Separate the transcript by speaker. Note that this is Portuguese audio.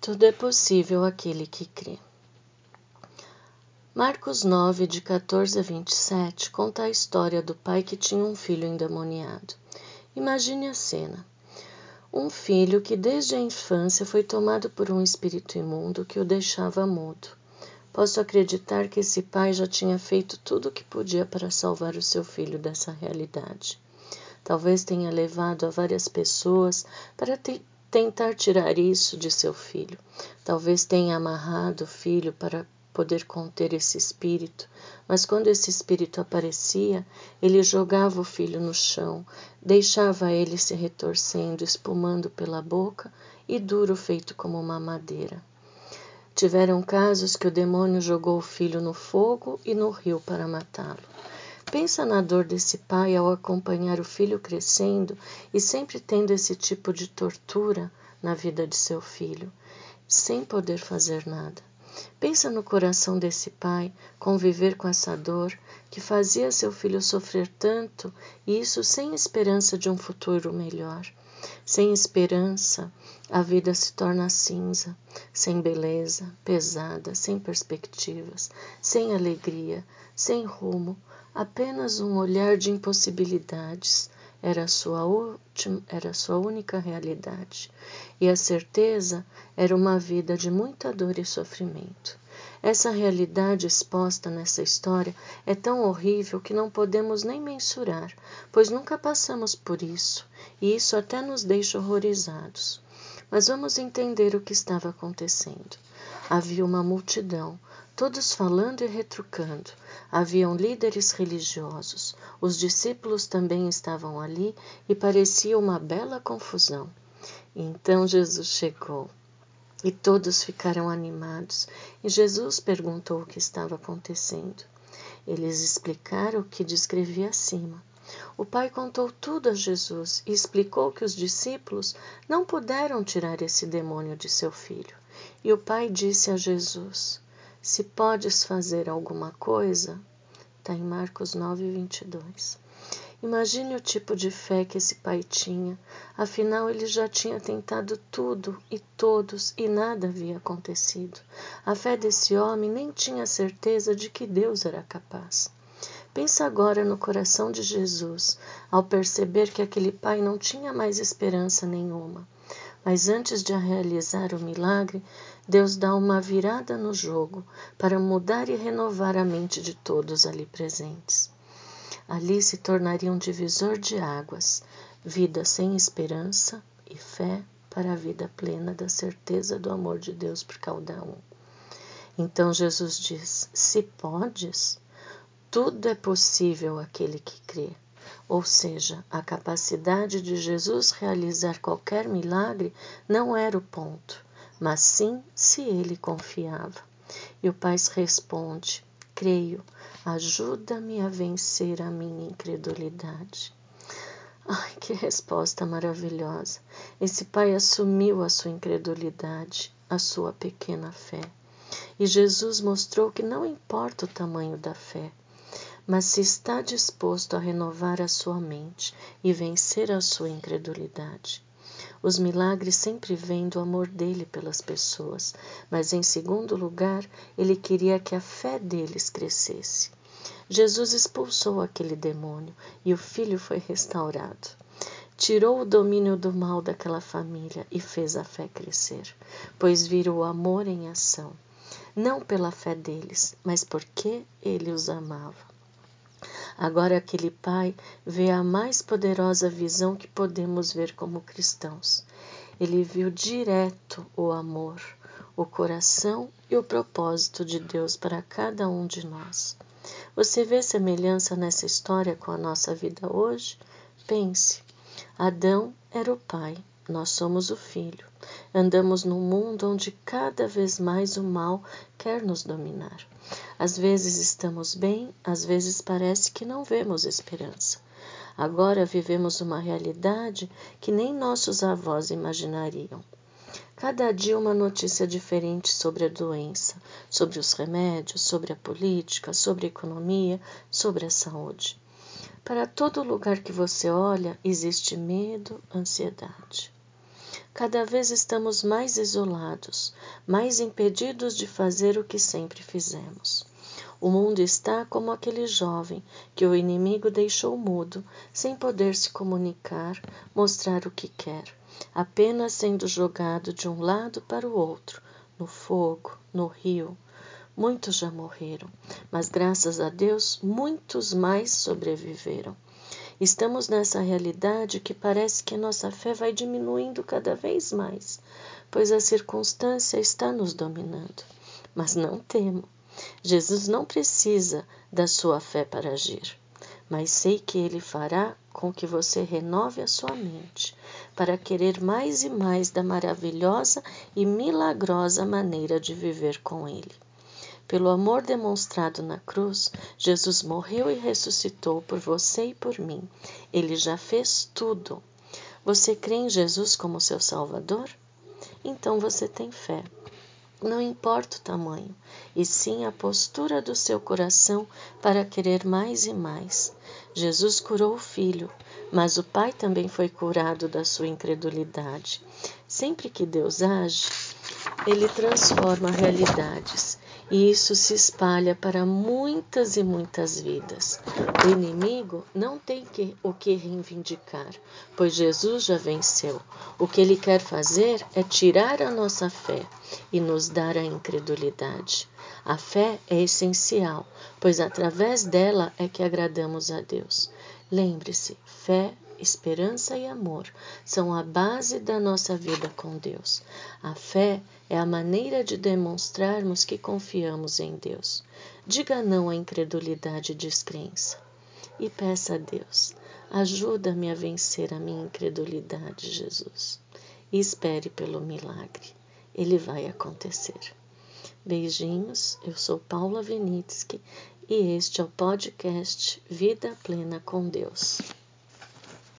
Speaker 1: Tudo é possível aquele que crê. Marcos 9, de 14 a 27, conta a história do pai que tinha um filho endemoniado. Imagine a cena. Um filho que desde a infância foi tomado por um espírito imundo que o deixava mudo. Posso acreditar que esse pai já tinha feito tudo o que podia para salvar o seu filho dessa realidade. Talvez tenha levado a várias pessoas para tentar tirar isso de seu filho. Talvez tenha amarrado o filho para poder conter esse espírito, mas quando esse espírito aparecia, ele jogava o filho no chão, deixava ele se retorcendo, espumando pela boca e duro feito como uma madeira. Tiveram casos que o demônio jogou o filho no fogo e no rio para matá-lo. Pensa na dor desse pai ao acompanhar o filho crescendo e sempre tendo esse tipo de tortura na vida de seu filho, sem poder fazer nada. Pensa no coração desse pai conviver com essa dor que fazia seu filho sofrer tanto e isso sem esperança de um futuro melhor. Sem esperança, a vida se torna cinza, sem beleza, pesada, sem perspectivas, sem alegria, sem rumo, apenas um olhar de impossibilidades. Era sua, última, era sua única realidade. E a certeza era uma vida de muita dor e sofrimento. Essa realidade exposta nessa história é tão horrível que não podemos nem mensurar, pois nunca passamos por isso, e isso até nos deixa horrorizados. Mas vamos entender o que estava acontecendo. Havia uma multidão, todos falando e retrucando. Haviam líderes religiosos. Os discípulos também estavam ali e parecia uma bela confusão. Então Jesus chegou. E todos ficaram animados, e Jesus perguntou o que estava acontecendo. Eles explicaram o que descrevi acima. O pai contou tudo a Jesus e explicou que os discípulos não puderam tirar esse demônio de seu filho. E o pai disse a Jesus: Se podes fazer alguma coisa, está em Marcos 9, 22. Imagine o tipo de fé que esse pai tinha, afinal ele já tinha tentado tudo e todos e nada havia acontecido. A fé desse homem nem tinha certeza de que Deus era capaz. Pensa agora no coração de Jesus, ao perceber que aquele pai não tinha mais esperança nenhuma. Mas antes de realizar o milagre, Deus dá uma virada no jogo para mudar e renovar a mente de todos ali presentes. Ali se tornaria um divisor de águas, vida sem esperança e fé para a vida plena da certeza do amor de Deus por cada um. Então Jesus diz: Se podes, tudo é possível aquele que crê. Ou seja, a capacidade de Jesus realizar qualquer milagre não era o ponto, mas sim se ele confiava. E o Pai responde: Creio, Ajuda-me a vencer a minha incredulidade. Ai, que resposta maravilhosa! Esse pai assumiu a sua incredulidade, a sua pequena fé. E Jesus mostrou que não importa o tamanho da fé, mas se está disposto a renovar a sua mente e vencer a sua incredulidade. Os milagres sempre vêm do amor dele pelas pessoas, mas em segundo lugar, ele queria que a fé deles crescesse. Jesus expulsou aquele demônio e o filho foi restaurado. Tirou o domínio do mal daquela família e fez a fé crescer, pois viram o amor em ação, não pela fé deles, mas porque ele os amava. Agora aquele pai vê a mais poderosa visão que podemos ver como cristãos. Ele viu direto o amor, o coração e o propósito de Deus para cada um de nós. Você vê semelhança nessa história com a nossa vida hoje? Pense. Adão era o pai, nós somos o filho. Andamos num mundo onde cada vez mais o mal quer nos dominar. Às vezes estamos bem, às vezes parece que não vemos esperança. Agora vivemos uma realidade que nem nossos avós imaginariam. Cada dia uma notícia diferente sobre a doença, sobre os remédios, sobre a política, sobre a economia, sobre a saúde. Para todo lugar que você olha, existe medo, ansiedade. Cada vez estamos mais isolados, mais impedidos de fazer o que sempre fizemos. O mundo está como aquele jovem que o inimigo deixou mudo, sem poder se comunicar, mostrar o que quer, apenas sendo jogado de um lado para o outro, no fogo, no rio. Muitos já morreram, mas graças a Deus muitos mais sobreviveram. Estamos nessa realidade que parece que nossa fé vai diminuindo cada vez mais, pois a circunstância está nos dominando. Mas não temo. Jesus não precisa da sua fé para agir, mas sei que ele fará com que você renove a sua mente para querer mais e mais da maravilhosa e milagrosa maneira de viver com ele. Pelo amor demonstrado na cruz, Jesus morreu e ressuscitou por você e por mim. Ele já fez tudo. Você crê em Jesus como seu Salvador? Então você tem fé. Não importa o tamanho, e sim a postura do seu coração para querer mais e mais. Jesus curou o filho, mas o pai também foi curado da sua incredulidade. Sempre que Deus age, ele transforma realidades e isso se espalha para muitas e muitas vidas. O inimigo não tem que, o que reivindicar, pois Jesus já venceu. O que ele quer fazer é tirar a nossa fé e nos dar a incredulidade. A fé é essencial, pois através dela é que agradamos a Deus. Lembre-se, fé esperança e amor são a base da nossa vida com Deus. A fé é a maneira de demonstrarmos que confiamos em Deus. Diga não à incredulidade e descrença. E peça a Deus: ajuda-me a vencer a minha incredulidade, Jesus. E espere pelo milagre. Ele vai acontecer. Beijinhos, eu sou Paula Venitsky e este é o podcast Vida Plena com Deus.